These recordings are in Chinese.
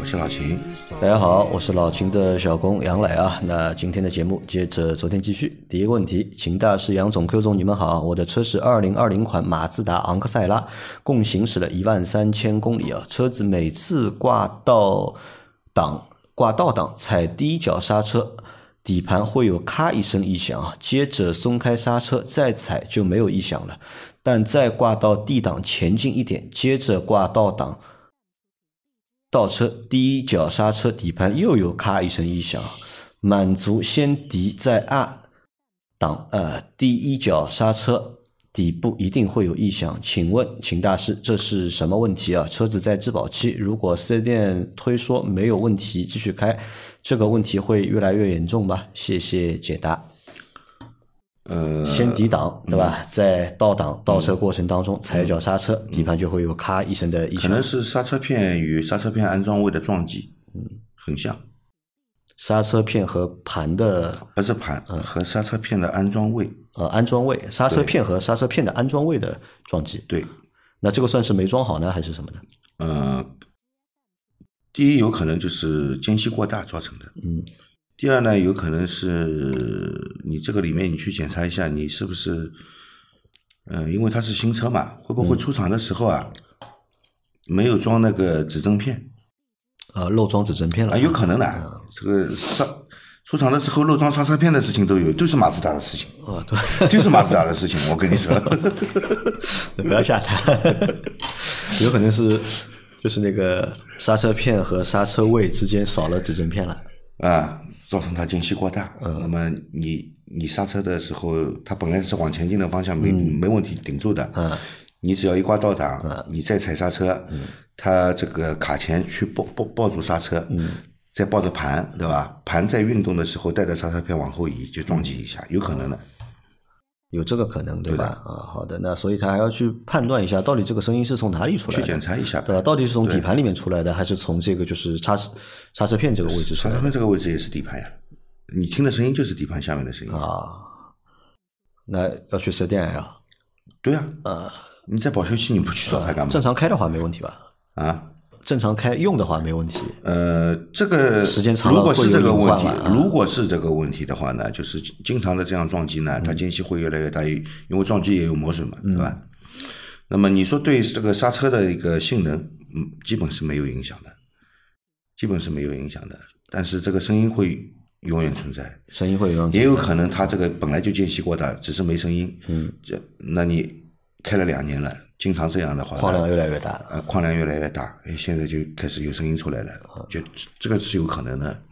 我是老秦。大家好，我是老秦的小工杨磊啊。那今天的节目接着昨天继续。第一个问题，秦大师、杨总、Q 总，你们好。我的车是二零二零款马自达昂克赛拉，共行驶了一万三千公里啊。车子每次挂倒档、挂倒档踩第一脚刹车，底盘会有咔一声异响啊，接着松开刹车再踩就没有异响了。但再挂到 D 档前进一点，接着挂倒档。倒车第一脚刹车，底盘又有咔一声异响，满足先敌再按档，呃，第一脚刹车底部一定会有异响。请问秦大师，这是什么问题啊？车子在质保期，如果四 S 店推说没有问题，继续开，这个问题会越来越严重吧？谢谢解答。呃，先抵挡，对吧？在倒挡倒车过程当中踩一脚刹车，底盘就会有咔一声的异响。可能是刹车片与刹车片安装位的撞击，嗯，很像。刹车片和盘的不是盘，和刹车片的安装位，呃，安装位，刹车片和刹车片的安装位的撞击。对，那这个算是没装好呢，还是什么呢？呃，第一有可能就是间隙过大造成的，嗯。第二呢，有可能是你这个里面你去检查一下，你是不是，嗯，因为它是新车嘛，会不会出厂的时候啊，没有装那个指针片？啊，漏装指针片了啊，有可能的。这个刹出厂的时候漏装刹车片的事情都有，都是马自达的事情。哦，对，就是马自达的事情，我跟你说。不要瞎谈，有可能是就是那个刹车片和刹车位之间少了指针片了啊。造成它间隙过大，那么你你刹车的时候，它本来是往前进的方向没没问题顶住的，你只要一挂倒档，你再踩刹车，它这个卡钳去抱抱抱住刹车，再抱着盘，对吧？盘在运动的时候带着刹车片往后移，就撞击一下，有可能的。有这个可能，对吧？啊，好的，那所以他还要去判断一下，到底这个声音是从哪里出来的？去检查一下，对吧？到底是从底盘里面出来的，还是从这个就是刹刹车片这个位置出来的？刹车片这个位置也是底盘呀，你听的声音就是底盘下面的声音啊。那要去四 S 店呀？对呀，呃，你在保修期你不去找他干嘛？正常开的话没问题吧？啊？正常开用的话没问题。呃，这个时间长了如果是这个问题，如果是这个问题的话呢，就是经常的这样撞击呢，它间隙会越来越大，因为撞击也有磨损嘛，对吧？那么你说对这个刹车的一个性能，嗯，基本是没有影响的，基本是没有影响的。但是这个声音会永远存在，声音会永远也有可能它这个本来就间隙过大，只是没声音。嗯，这那你开了两年了。经常这样的话，矿量越来越大，呃，矿量越来越大，哎，现在就开始有声音出来了，就这个是有可能的。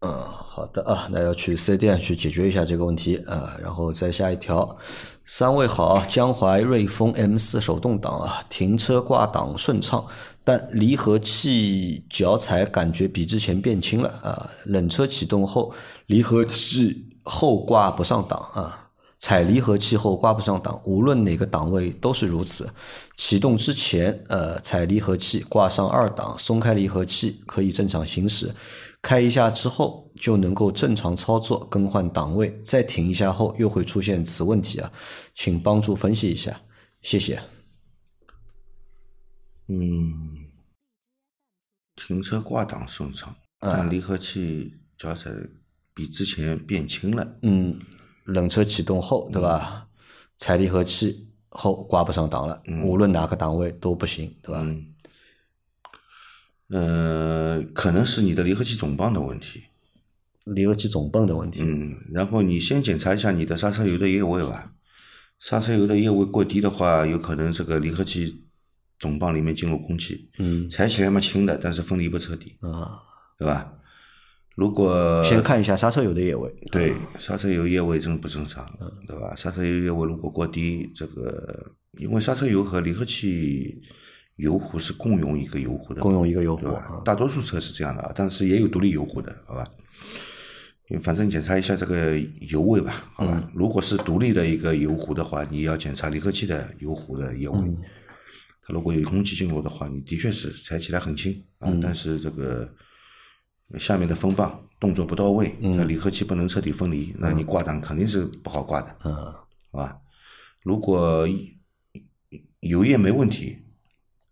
嗯，好的啊，那要去四 S 店去解决一下这个问题啊，然后再下一条，三位好，江淮瑞风 M 四手动挡啊，停车挂档顺畅，但离合器脚踩感觉比之前变轻了啊，冷车启动后离合器后挂不上档啊。踩离合器后挂不上档，无论哪个档位都是如此。启动之前，呃，踩离合器挂上二档，松开离合器可以正常行驶。开一下之后就能够正常操作更换档位，再停一下后又会出现此问题啊，请帮助分析一下，谢谢。嗯，停车挂档顺畅，但离合器脚踩比之前变轻了。嗯。冷车启动后，对吧？踩离合器后挂不上档了，无论哪个档位都不行，对吧？嗯，可能是你的离合器总泵的问题。离合器总泵的问题。嗯，然后你先检查一下你的刹车油的液位吧。刹车油的液位过低的话，有可能这个离合器总泵里面进入空气。嗯。踩起来嘛轻的，但是分离不彻底。啊。对吧？如果先看一下刹车油的液位，对刹车油液位正不正常，对吧？刹车油液位如果过低，这个因为刹车油和离合器油壶是共用一个油壶的，共用一个油壶，大多数车是这样的，但是也有独立油壶的，好吧？反正检查一下这个油位吧，好吧？如果是独立的一个油壶的话，你要检查离合器的油壶的液位。它如果有空气进入的话，你的确是踩起来很轻啊，但是这个下面的风棒动作不到位，那离合器不能彻底分离，那你挂档肯定是不好挂的，嗯，好吧？如果油液没问题，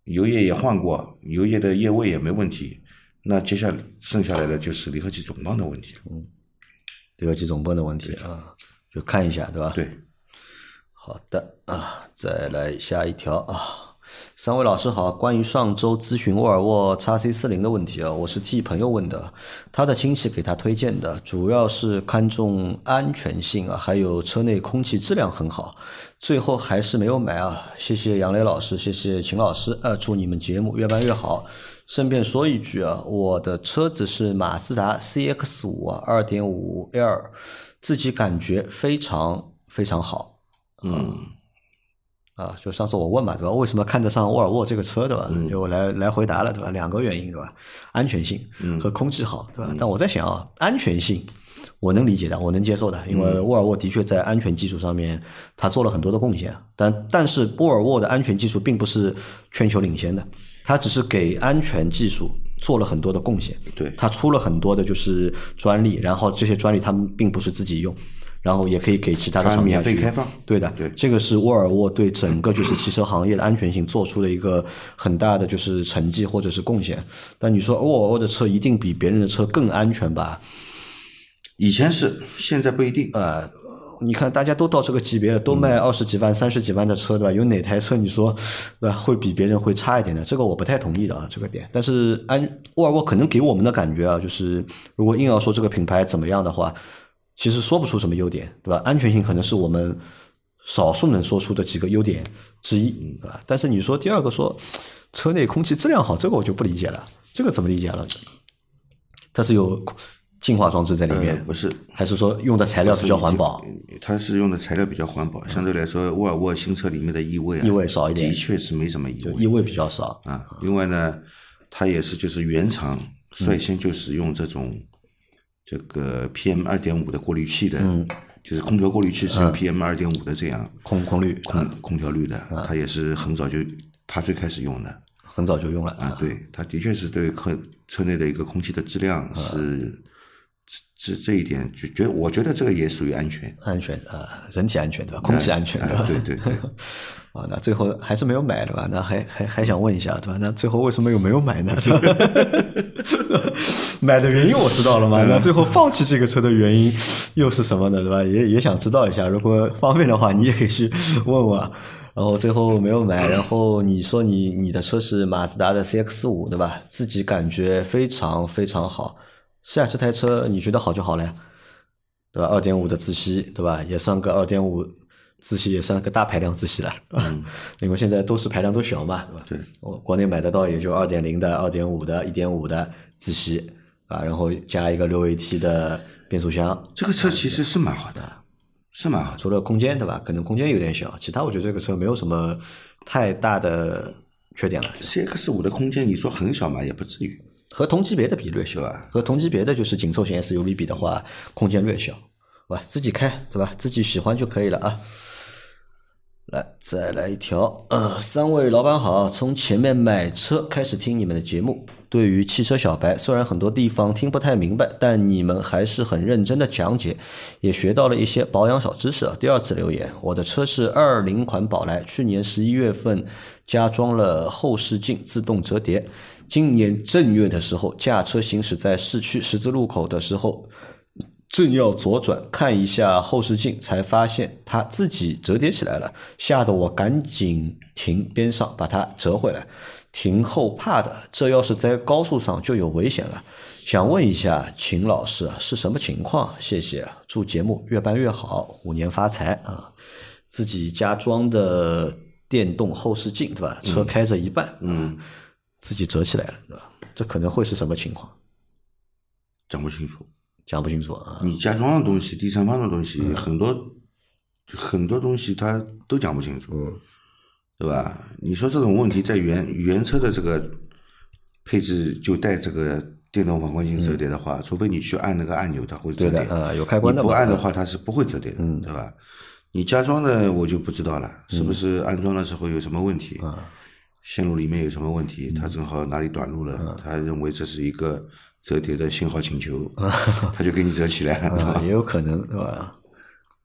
油液也换过，油液的液位也没问题，那接下来剩下来的就是离合器总泵的问题，嗯，离合器总泵的问题啊，就看一下对吧？对，好的啊，再来下一条啊。三位老师好，关于上周咨询沃尔沃 x C 四零的问题啊，我是替朋友问的，他的亲戚给他推荐的，主要是看重安全性啊，还有车内空气质量很好，最后还是没有买啊。谢谢杨磊老师，谢谢秦老师，呃，祝你们节目越办越好。顺便说一句啊，我的车子是马自达 CX 五，二点五 L，自己感觉非常非常好，嗯。啊，就上次我问嘛，对吧？为什么看得上沃尔沃这个车，对吧？就我来来回答了，对吧？两个原因，对吧？安全性和空气好，对吧？但我在想啊，安全性我能理解的，我能接受的，因为沃尔沃的确在安全技术上面它做了很多的贡献。但但是沃尔沃的安全技术并不是全球领先的，它只是给安全技术做了很多的贡献。对，它出了很多的就是专利，然后这些专利他们并不是自己用。然后也可以给其他的厂家免费开放，对的，对，这个是沃尔沃对整个就是汽车行业的安全性做出的一个很大的就是成绩或者是贡献。但你说沃尔沃的车一定比别人的车更安全吧？以前是，现在不一定。呃，你看大家都到这个级别了，都卖二十几万、三十几万的车，对吧？有哪台车你说对吧会比别人会差一点的？这个我不太同意的啊，这个点。但是安沃尔沃可能给我们的感觉啊，就是如果硬要说这个品牌怎么样的话。其实说不出什么优点，对吧？安全性可能是我们少数能说出的几个优点之一，对吧？但是你说第二个说车内空气质量好，这个我就不理解了。这个怎么理解了？它是有净化装置在里面，不是？还是说用的材料比较环保？它是用的材料比较环保，相对来说，沃尔沃新车里面的异味异味少一点，的确是没什么异味，异味比较少啊。另外呢，它也是就是原厂率先就使用这种。这个 PM 二点五的过滤器的，就是空调过滤器是用 PM 二点五的这样空空滤空空调滤的，它也是很早就它最开始用的，很早就用了啊。对，它的确是对客车内的一个空气的质量是这这一点，觉觉我觉得这个也属于安全安全啊，人体安全对吧？空气安全对吧？对对对。啊，那最后还是没有买对吧？那还还还想问一下对吧？那最后为什么又没有买呢？买的原因我知道了嘛？那最后放弃这个车的原因又是什么呢？对吧？也也想知道一下，如果方便的话，你也可以去问问。然后最后没有买，然后你说你你的车是马自达的 CX 五对吧？自己感觉非常非常好。是啊，这台车你觉得好就好了呀，对吧？二点五的自吸对吧？也算个二点五。自吸也算个大排量自吸了，嗯，因为现在都是排量都小嘛，对吧？对，我国内买得到也就二点零的、二点五的、一点五的自吸啊，然后加一个六 AT 的变速箱。这个车其实是蛮好的，是蛮好，除了空间对吧？可能空间有点小，其他我觉得这个车没有什么太大的缺点了。CX 五的空间你说很小嘛，也不至于。和同级别的比略小啊，和同级别的就是紧凑型 SUV 比的话，空间略小，吧？自己开对吧？自己喜欢就可以了啊。来，再来一条。呃，三位老板好，从前面买车开始听你们的节目，对于汽车小白，虽然很多地方听不太明白，但你们还是很认真的讲解，也学到了一些保养小知识。第二次留言，我的车是二零款宝来，去年十一月份加装了后视镜自动折叠，今年正月的时候驾车行驶在市区十字路口的时候。正要左转看一下后视镜，才发现它自己折叠起来了，吓得我赶紧停边上把它折回来。停后怕的，这要是在高速上就有危险了。想问一下秦老师是什么情况？谢谢，祝节目越办越好，虎年发财啊！自己家装的电动后视镜对吧？车开着一半，嗯，自己折起来了对吧？这可能会是什么情况？讲不清楚。讲不清楚啊！你家装的东西，第三方的东西，很多很多东西他都讲不清楚，对吧？你说这种问题在原原车的这个配置就带这个电动反光镜折叠的话，除非你去按那个按钮，它会折叠。对的，呃，有开关的。你不按的话，它是不会折叠的，对吧？你加装的我就不知道了，是不是安装的时候有什么问题？线路里面有什么问题？它正好哪里短路了，他认为这是一个折叠的信号请求，他就给你折起来了，也有可能，对吧？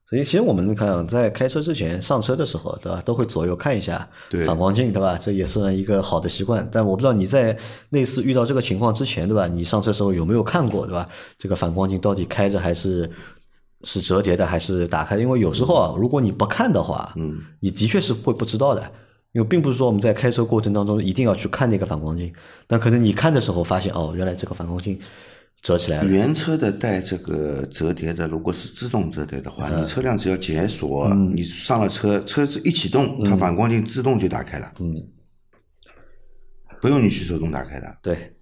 所以，其实我们看，在开车之前上车的时候，对吧，都会左右看一下反光镜，对吧？这也是一个好的习惯。但我不知道你在类似遇到这个情况之前，对吧？你上车时候有没有看过，对吧？这个反光镜到底开着还是是折叠的，还是打开？因为有时候啊，如果你不看的话，嗯，你的确是会不知道的。因为并不是说我们在开车过程当中一定要去看那个反光镜，但可能你看的时候发现，哦，原来这个反光镜。折起来，原车的带这个折叠的，如果是自动折叠的话，你车辆只要解锁，你上了车，车子一启动，它反光镜自动就打开了，嗯，不用你去手动打开的。对，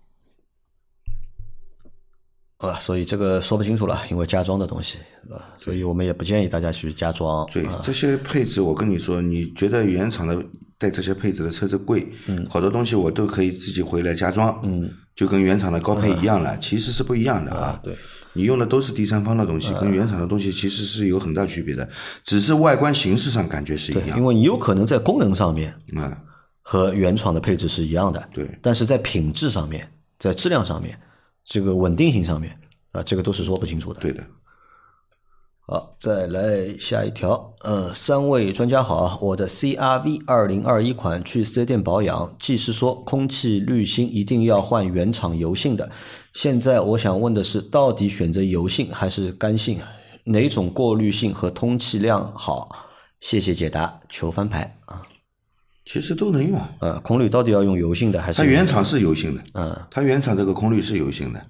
啊，所以这个说不清楚了，因为加装的东西，啊，所以我们也不建议大家去加装。对，这些配置，我跟你说，你觉得原厂的带这些配置的车子贵，嗯，好多东西我都可以自己回来加装，嗯。就跟原厂的高配一样了，其实是不一样的啊。对，你用的都是第三方的东西，跟原厂的东西其实是有很大区别的，只是外观形式上感觉是一样。因为你有可能在功能上面，啊，和原厂的配置是一样的。对，但是在品质上面，在质量上面，这个稳定性上面，啊，这个都是说不清楚的。对的。好，再来下一条。呃，三位专家好，我的 CRV 二零二一款去四 S 店保养，技师说空气滤芯一定要换原厂油性的。现在我想问的是，到底选择油性还是干性？哪种过滤性和通气量好？谢谢解答，求翻牌啊。其实都能用。呃，空滤到底要用油性的还是？它原厂是油性的。嗯，它原厂这个空滤是油性的。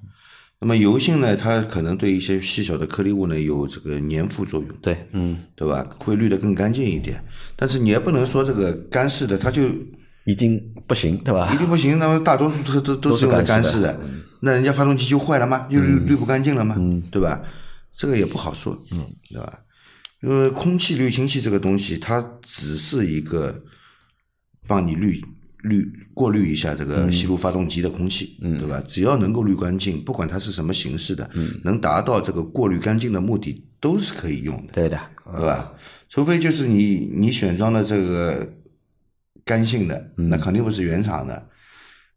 那么油性呢，它可能对一些细小的颗粒物呢有这个粘附作用，对，嗯，对吧？会滤得更干净一点。但是你也不能说这个干式的它就已经不行，对吧？一定不行，那么大多数车都都是用的干式的，那人家发动机就坏了吗？又滤滤不干净了吗？对吧？这个也不好说，嗯，对吧？因为空气滤清器这个东西，它只是一个帮你滤。滤过滤一下这个吸入发动机的空气，对吧？只要能够滤干净，不管它是什么形式的，能达到这个过滤干净的目的，都是可以用的。对的，对吧？除非就是你你选装的这个干性的，那肯定不是原厂的，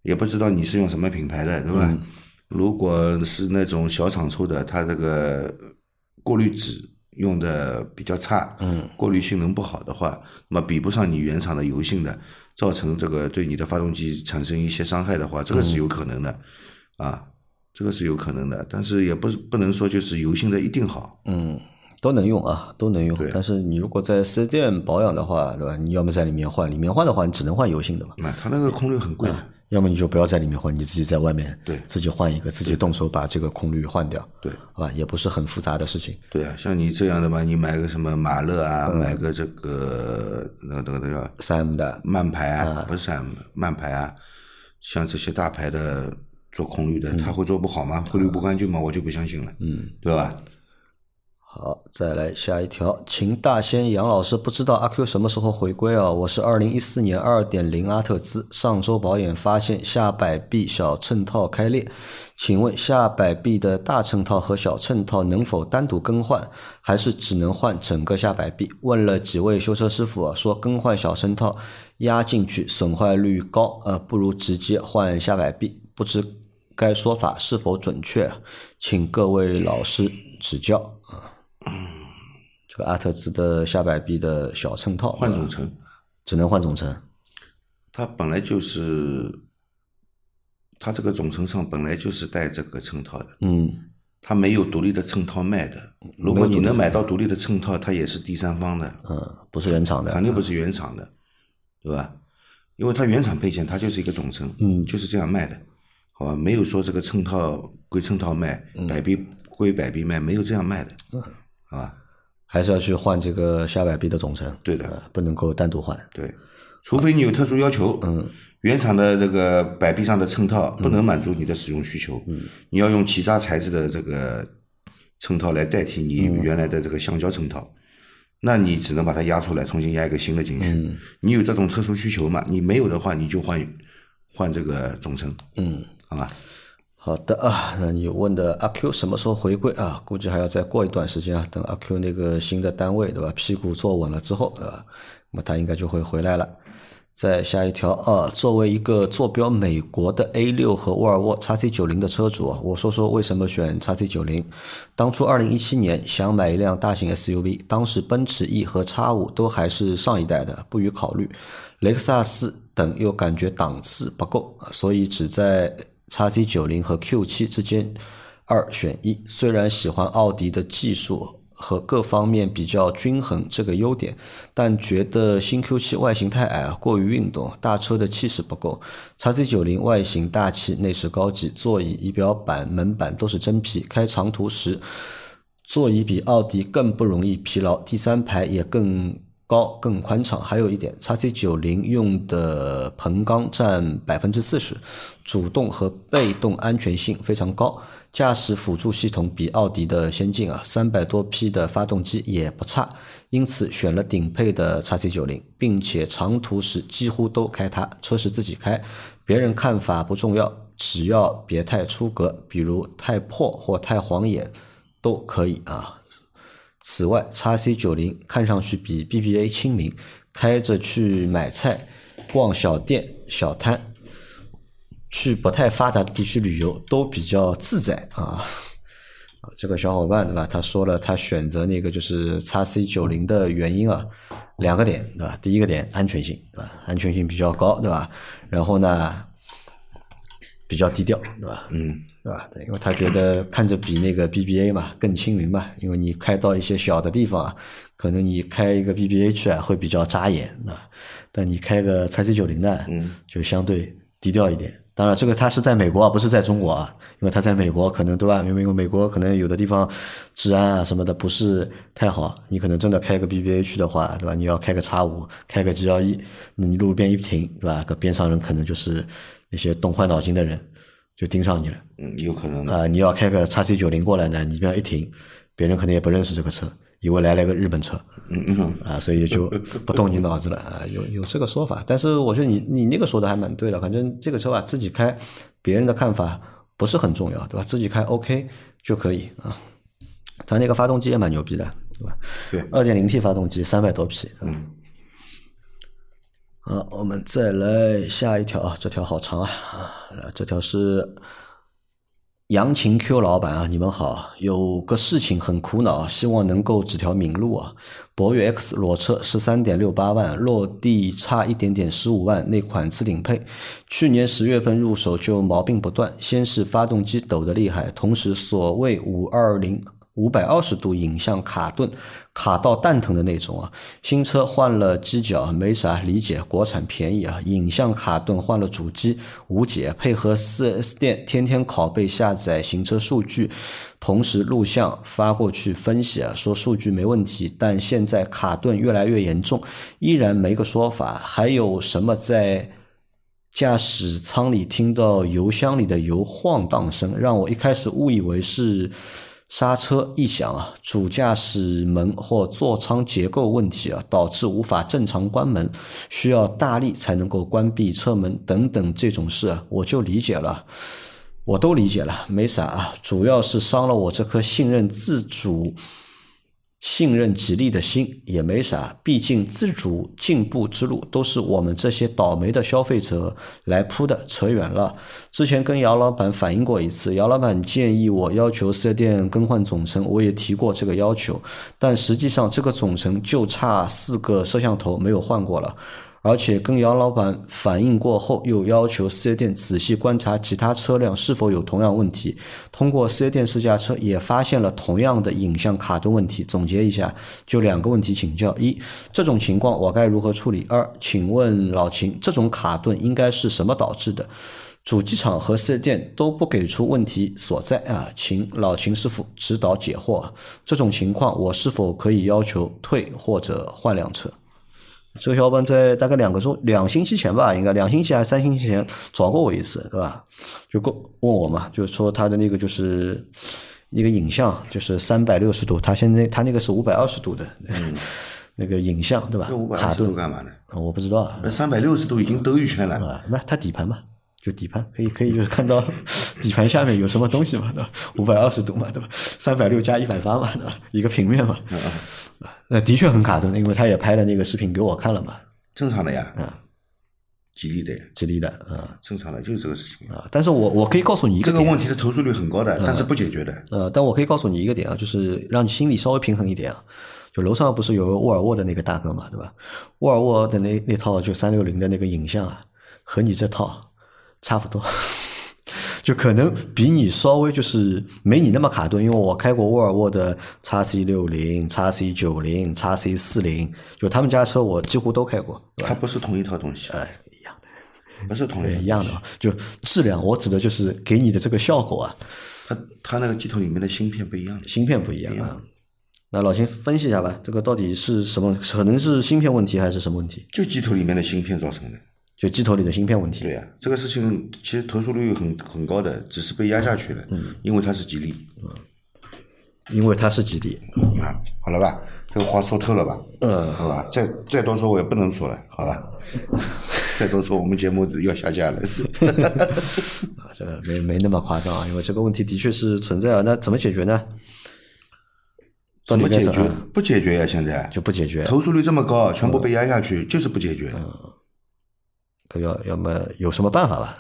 也不知道你是用什么品牌的，对吧？如果是那种小厂出的，它这个过滤纸。用的比较差，嗯，过滤性能不好的话，那么比不上你原厂的油性的，造成这个对你的发动机产生一些伤害的话，这个是有可能的，啊，这个是有可能的，但是也不不能说就是油性的一定好，嗯，都能用啊，都能用，但是你如果在四 S 店保养的话，对吧？你要么在里面换，里面换的话，你只能换油性的嘛，那它那个空滤很贵。要么你就不要在里面换，你自己在外面对。自己换一个，自己动手把这个空滤换掉，对，好吧，也不是很复杂的事情。对啊，像你这样的嘛，你买个什么马勒啊，买个这个那个那个那个三 M 的。慢牌啊，不是三 M 慢牌啊，像这些大牌的做空滤的，他会做不好吗？会滤不干净吗？我就不相信了，嗯，对吧？好，再来下一条，秦大仙杨老师不知道阿 Q 什么时候回归啊？我是二零一四年二点零阿特兹，上周保养发现下摆臂小衬套开裂，请问下摆臂的大衬套和小衬套能否单独更换，还是只能换整个下摆臂？问了几位修车师傅，说更换小衬套压进去损坏率高，呃，不如直接换下摆臂，不知该说法是否准确，请各位老师指教啊。这个阿特兹的下摆臂的小衬套换总成，只能换总成。它本来就是，它这个总成上本来就是带这个衬套的。嗯，它没有独立的衬套卖的。如果你能买到独立的衬套，它也是第三方的。嗯，不是原厂的。肯定不是原厂的，对吧？因为它原厂配件它就是一个总成，嗯，就是这样卖的，好吧？没有说这个衬套归衬套卖，摆臂归摆臂卖，没有这样卖的。嗯。啊，还是要去换这个下摆臂的总成，对的，不能够单独换。对，除非你有特殊要求，嗯，原厂的这个摆臂上的衬套不能满足你的使用需求，嗯，你要用其他材质的这个衬套来代替你原来的这个橡胶衬套，那你只能把它压出来，重新压一个新的进去。嗯你有这种特殊需求嘛？你没有的话，你就换换这个总成，嗯，好吧。好的啊，那你问的阿 Q 什么时候回归啊？估计还要再过一段时间啊，等阿 Q 那个新的单位对吧，屁股坐稳了之后对吧，那么他应该就会回来了。再下一条啊，作为一个坐标美国的 A 六和沃尔沃 x C 九零的车主啊，我说说为什么选 x C 九零。当初二零一七年想买一辆大型 SUV，当时奔驰 E 和 x 五都还是上一代的，不予考虑。雷克萨斯等又感觉档次不够，所以只在。叉 C 九零和 Q 七之间二选一，虽然喜欢奥迪的技术和各方面比较均衡这个优点，但觉得新 Q 七外形太矮，过于运动，大车的气势不够。叉 C 九零外形大气，内饰高级，座椅、仪表板、门板都是真皮，开长途时座椅比奥迪更不容易疲劳，第三排也更。高更宽敞，还有一点，叉 C 九零用的硼钢占百分之四十，主动和被动安全性非常高，驾驶辅助系统比奥迪的先进啊，三百多匹的发动机也不差，因此选了顶配的叉 C 九零，并且长途时几乎都开它，车是自己开，别人看法不重要，只要别太出格，比如太破或太晃眼都可以啊。此外，叉 C 九零看上去比 BBA 亲民，开着去买菜、逛小店、小摊，去不太发达的地区旅游都比较自在啊。这个小伙伴对吧？他说了，他选择那个就是叉 C 九零的原因啊，两个点对吧？第一个点安全性对吧？安全性比较高对吧？然后呢，比较低调对吧？嗯。对吧？对，因为他觉得看着比那个 BBA 嘛更亲民嘛，因为你开到一些小的地方啊，可能你开一个 BBA 去啊会比较扎眼啊，但你开个 x C 九零呢，嗯，就相对低调一点。当然，这个他是在美国啊，不是在中国啊，因为他在美国可能对吧？因为美国可能有的地方治安啊什么的不是太好，你可能真的开个 BBA 去的话，对吧？你要开个叉五，开个 G L E，你路边一停，对吧？个边上人可能就是那些动坏脑筋的人。就盯上你了，嗯，有可能啊。你要开个叉 C 九零过来呢，你这样一停，别人可能也不认识这个车，以为来了个日本车，嗯嗯，啊，所以就不动你脑子了啊。有有这个说法，但是我觉得你你那个说的还蛮对的。反正这个车吧，自己开，别人的看法不是很重要，对吧？自己开 OK 就可以啊。它那个发动机也蛮牛逼的，对吧？对，二点零 T 发动机，三百多匹，嗯。啊，我们再来下一条啊，这条好长啊啊，这条是杨琴 Q 老板啊，你们好，有个事情很苦恼，希望能够指条明路啊。博越 X 裸车十三点六八万，落地差一点点十五万，那款次顶配，去年十月份入手就毛病不断，先是发动机抖得厉害，同时所谓五二零。五百二十度影像卡顿，卡到蛋疼的那种啊！新车换了机脚，没啥理解，国产便宜啊！影像卡顿换了主机，无解。配合四 S 店天天拷贝下载行车数据，同时录像发过去分析啊，说数据没问题，但现在卡顿越来越严重，依然没个说法。还有什么在驾驶舱里听到油箱里的油晃荡声，让我一开始误以为是。刹车异响啊，主驾驶门或座舱结构问题啊，导致无法正常关门，需要大力才能够关闭车门等等这种事，我就理解了，我都理解了，没啥啊，主要是伤了我这颗信任自主。信任吉利的心也没啥，毕竟自主进步之路都是我们这些倒霉的消费者来铺的，扯远了。之前跟姚老板反映过一次，姚老板建议我要求四 S 店更换总成，我也提过这个要求，但实际上这个总成就差四个摄像头没有换过了。而且跟姚老板反映过后，又要求四 S 店仔细观察其他车辆是否有同样问题。通过四 S 店试驾车也发现了同样的影像卡顿问题。总结一下，就两个问题请教：一，这种情况我该如何处理？二，请问老秦，这种卡顿应该是什么导致的？主机厂和四 S 店都不给出问题所在啊，请老秦师傅指导解惑。这种情况我是否可以要求退或者换辆车？这个小伙伴在大概两个周、两星期前吧，应该两星期还是三星期前找过我一次，对吧？就过问我嘛，就是说他的那个就是一个影像，就是三百六十度，他现在他那个是五百二十度的，那个影像，对吧？卡顿干嘛呢？我不知道。那三百六十度已经兜一圈了。那它底盘嘛，就底盘可以可以就是看到底盘下面有什么东西嘛，对吧？五百二十度嘛，对吧？三百六加一百八嘛，对吧？一个平面嘛，那的确很卡顿，因为他也拍了那个视频给我看了嘛，正常的呀，嗯，吉利的呀，吉利的，啊正常的就是这个事情。啊，但是我我可以告诉你一个点，这个问题的投诉率很高的，但是不解决的。呃，但我可以告诉你一个点啊，就是让你心里稍微平衡一点啊。就楼上不是有个沃尔沃的那个大哥嘛，对吧？沃尔沃的那那套就三六零的那个影像啊，和你这套差不多，就可能比你稍微就是没你那么卡顿，因为我开过沃尔沃的 x C 六零、x C 九零、x C 四零，就他们家车我几乎都开过，它不是同一套东西，哎，一样的，不是同对，一一样的啊，就质量，我指的就是给你的这个效果啊，它它那个机头里面的芯片不一样。芯片不一样啊。那老秦分析一下吧，这个到底是什么？可能是芯片问题还是什么问题？就机头里面的芯片造成的。就机头里的芯片问题。对呀、这个事情其实投诉率很很高的，只是被压下去了，因为它是吉利。嗯因为它是吉利。啊，好了吧，这个话说透了吧？嗯，好吧，再再多说我也不能说了，好吧？再多说我们节目要下架了。啊，这个没没那么夸张啊，因为这个问题的确是存在啊。那怎么解决呢？怎么解决？不解决呀、现在就不解决，投诉率这么高，全部被压下去，就是不解决。可要要么有什么办法吧？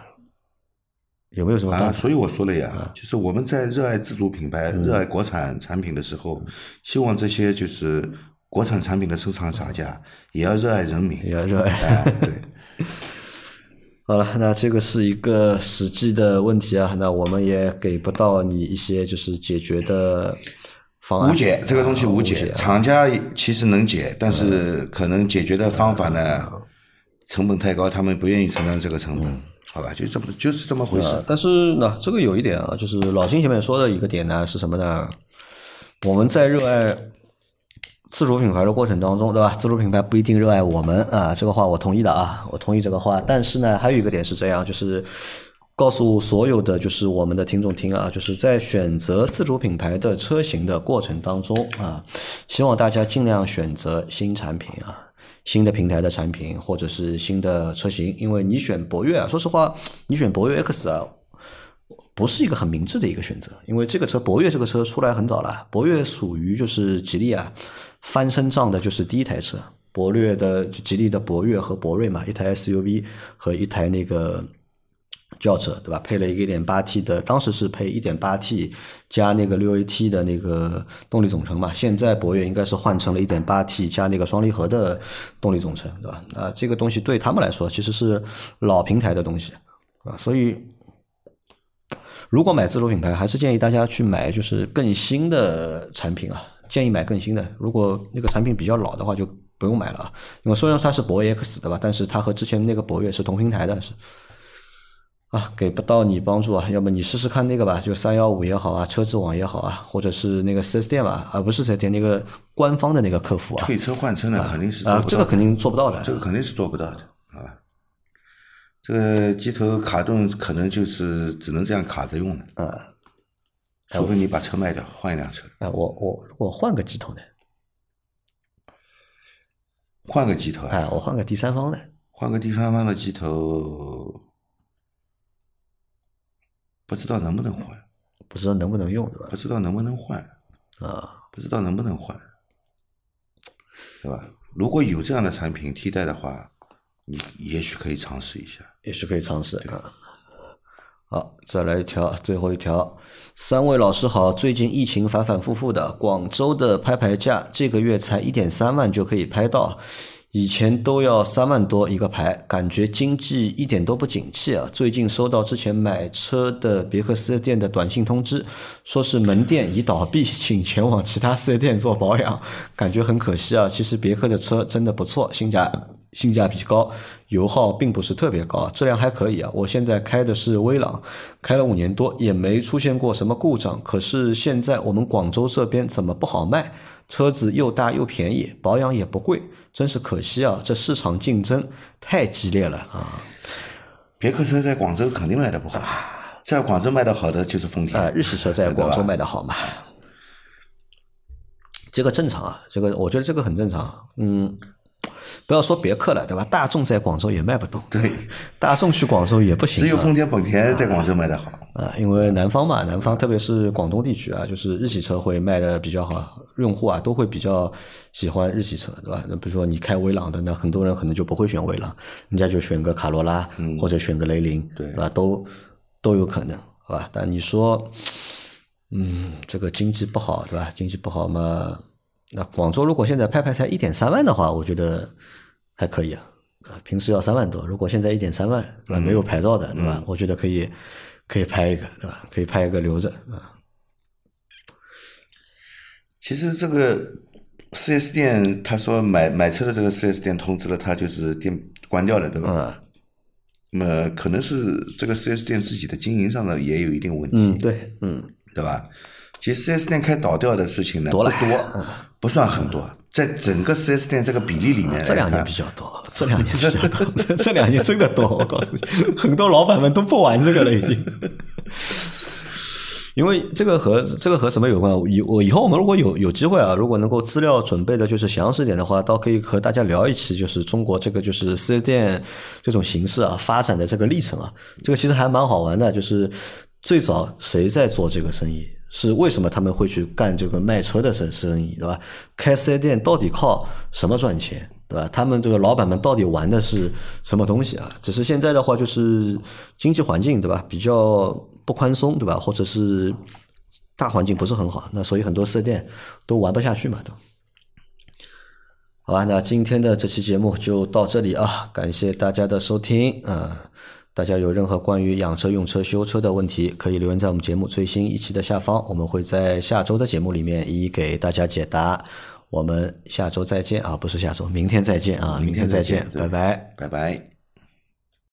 有没有什么啊，办法？所以我说了呀，就是我们在热爱自主品牌、热爱国产产品的时候，希望这些就是国产产品的收藏厂家也要热爱人民。也要热爱。哎，对，好了，那这个是一个实际的问题啊，那我们也给不到你一些就是解决的方案。无解这个东西无啊解，厂家其实能解，但是可能解决的方法呢，成本太高，他们不愿意承担这个成本，好吧？就这么就是这么回事呃。但是呢，这个有一点啊，就是老金前面说的一个点呢是什么呢？我们在热爱自主品牌的过程当中，对吧？自主品牌不一定热爱我们啊，这个话我同意的啊，我同意这个话。但是呢，还有一个点是这样，就是告诉所有的就是我们的听众听啊，就是在选择自主品牌的车型的过程当中啊，希望大家尽量选择新产品啊。新的平台的产品，或者是新的车型，因为你选博越啊，说实话，你选博越 X 啊，不是一个很明智的一个选择，因为这个车博越这个车出来很早了，博越属于就是吉利啊翻身仗的就是第一台车，博越的吉利的博越和博瑞嘛，一台 SUV 和一台那个轿车，对吧？配了一个 1.8T 的，当时是配 1.8T 加那个 6AT 的那个动力总成嘛，现在博越应该是换成了一点八 T 加那个双离合的动力总成，对吧？啊，这个东西对他们来说其实是老平台的东西啊，所以。如果买自主品牌，还是建议大家去买就是更新的产品啊，建议买更新的。如果那个产品比较老的话，就不用买了啊。因为虽然它是博越 X 对吧，但是它和之前那个博越是同平台的，是啊，给不到你帮助啊。要么你试试看那个吧，就三幺五也好啊，车之网也好啊，或者是那个四 S 店吧，而不是四 S 店那个官方的那个客服啊。退车换车呢，肯定是啊这个肯定做不到的。这个肯定是做不到的，好吧？这个机头卡顿可能就是只能这样卡着用了，啊除非你把车卖掉换一辆车，啊，我我我换个机头的，换个机头啊，哎，我换个第三方的，换个第三方的机头，不知道能不能换，不知道能不能用，对吧不？知道能不能换，啊，不知道能不能换，对吧？如果有这样的产品替代的话，你也许可以尝试一下。也许可以尝试啊。好，再来一条，最后一条。三位老师好，最近疫情反反复复的，广州的拍牌价这个月才一点三万就可以拍到，以前都要三万多一个牌，感觉经济一点都不景气啊。最近收到之前买车的别克四 S 店的短信通知，说是门店已倒闭，请前往其他四 S 店做保养，感觉很可惜啊。其实别克的车真的不错，性价性价比高，油耗并不是特别高，质量还可以啊。我现在开的是威朗，开了五年多，也没出现过什么故障。可是现在我们广州这边怎么不好卖？车子又大又便宜，保养也不贵，真是可惜啊！这市场竞争太激烈了啊！别克车在广州肯定卖的不好，在广州卖的好的就是丰田。啊，日系车在广州卖的好嘛？这个正常啊，这个我觉得这个很正常。嗯，不要说别克了，对吧？大众在广州也卖不动，对，大众去广州也不行。只有丰田、本田在广州卖的好啊，因为南方嘛，南方特别是广东地区啊，就是日系车会卖的比较好，用户啊都会比较喜欢日系车，对吧？那比如说你开威朗的，那很多人可能就不会选威朗，人家就选个卡罗拉或者选个雷凌，对吧？都都有可能，好吧？但你说，嗯，这个经济不好，对吧？经济不好嘛。那广州如果现在拍拍才一点三万的话，我觉得还可以啊。啊，平时要三万多，如果现在一点三万，对吧？没有牌照的，对吧？我觉得可以，可以拍一个，对吧？可以拍一个留着啊。其实这个四 S 店，他说买买车的这个四 S 店通知了他，就是店关掉了，对吧？那么可能是这个四 S 店自己的经营上呢也有一定问题。嗯，对，嗯，对吧？其实四 S 店开倒掉的事情呢不多，不算很多，在整个四 S 店这个比例里面，这两年比较多，这两年比较多，这这两年真的多。我告诉你，很多老板们都不玩这个了，已经。因为这个和这个和什么有关？以我以后我们如果有有机会啊，如果能够资料准备的就是详细点的话，倒可以和大家聊一期，就是中国这个就是四 S 店这种形式啊发展的这个历程啊，这个其实还蛮好玩的，就是最早谁在做这个生意。是为什么他们会去干这个卖车的生生意，对吧？开四 S 店到底靠什么赚钱，对吧？他们这个老板们到底玩的是什么东西啊？只是现在的话，就是经济环境，对吧？比较不宽松，对吧？或者是大环境不是很好，那所以很多四 S 店都玩不下去嘛，都。好吧，那今天的这期节目就到这里啊，感谢大家的收听，嗯。大家有任何关于养车、用车、修车的问题，可以留言在我们节目最新一期的下方，我们会在下周的节目里面一一给大家解答。我们下周再见啊，不是下周，明天再见啊，明天再见，拜拜，拜拜。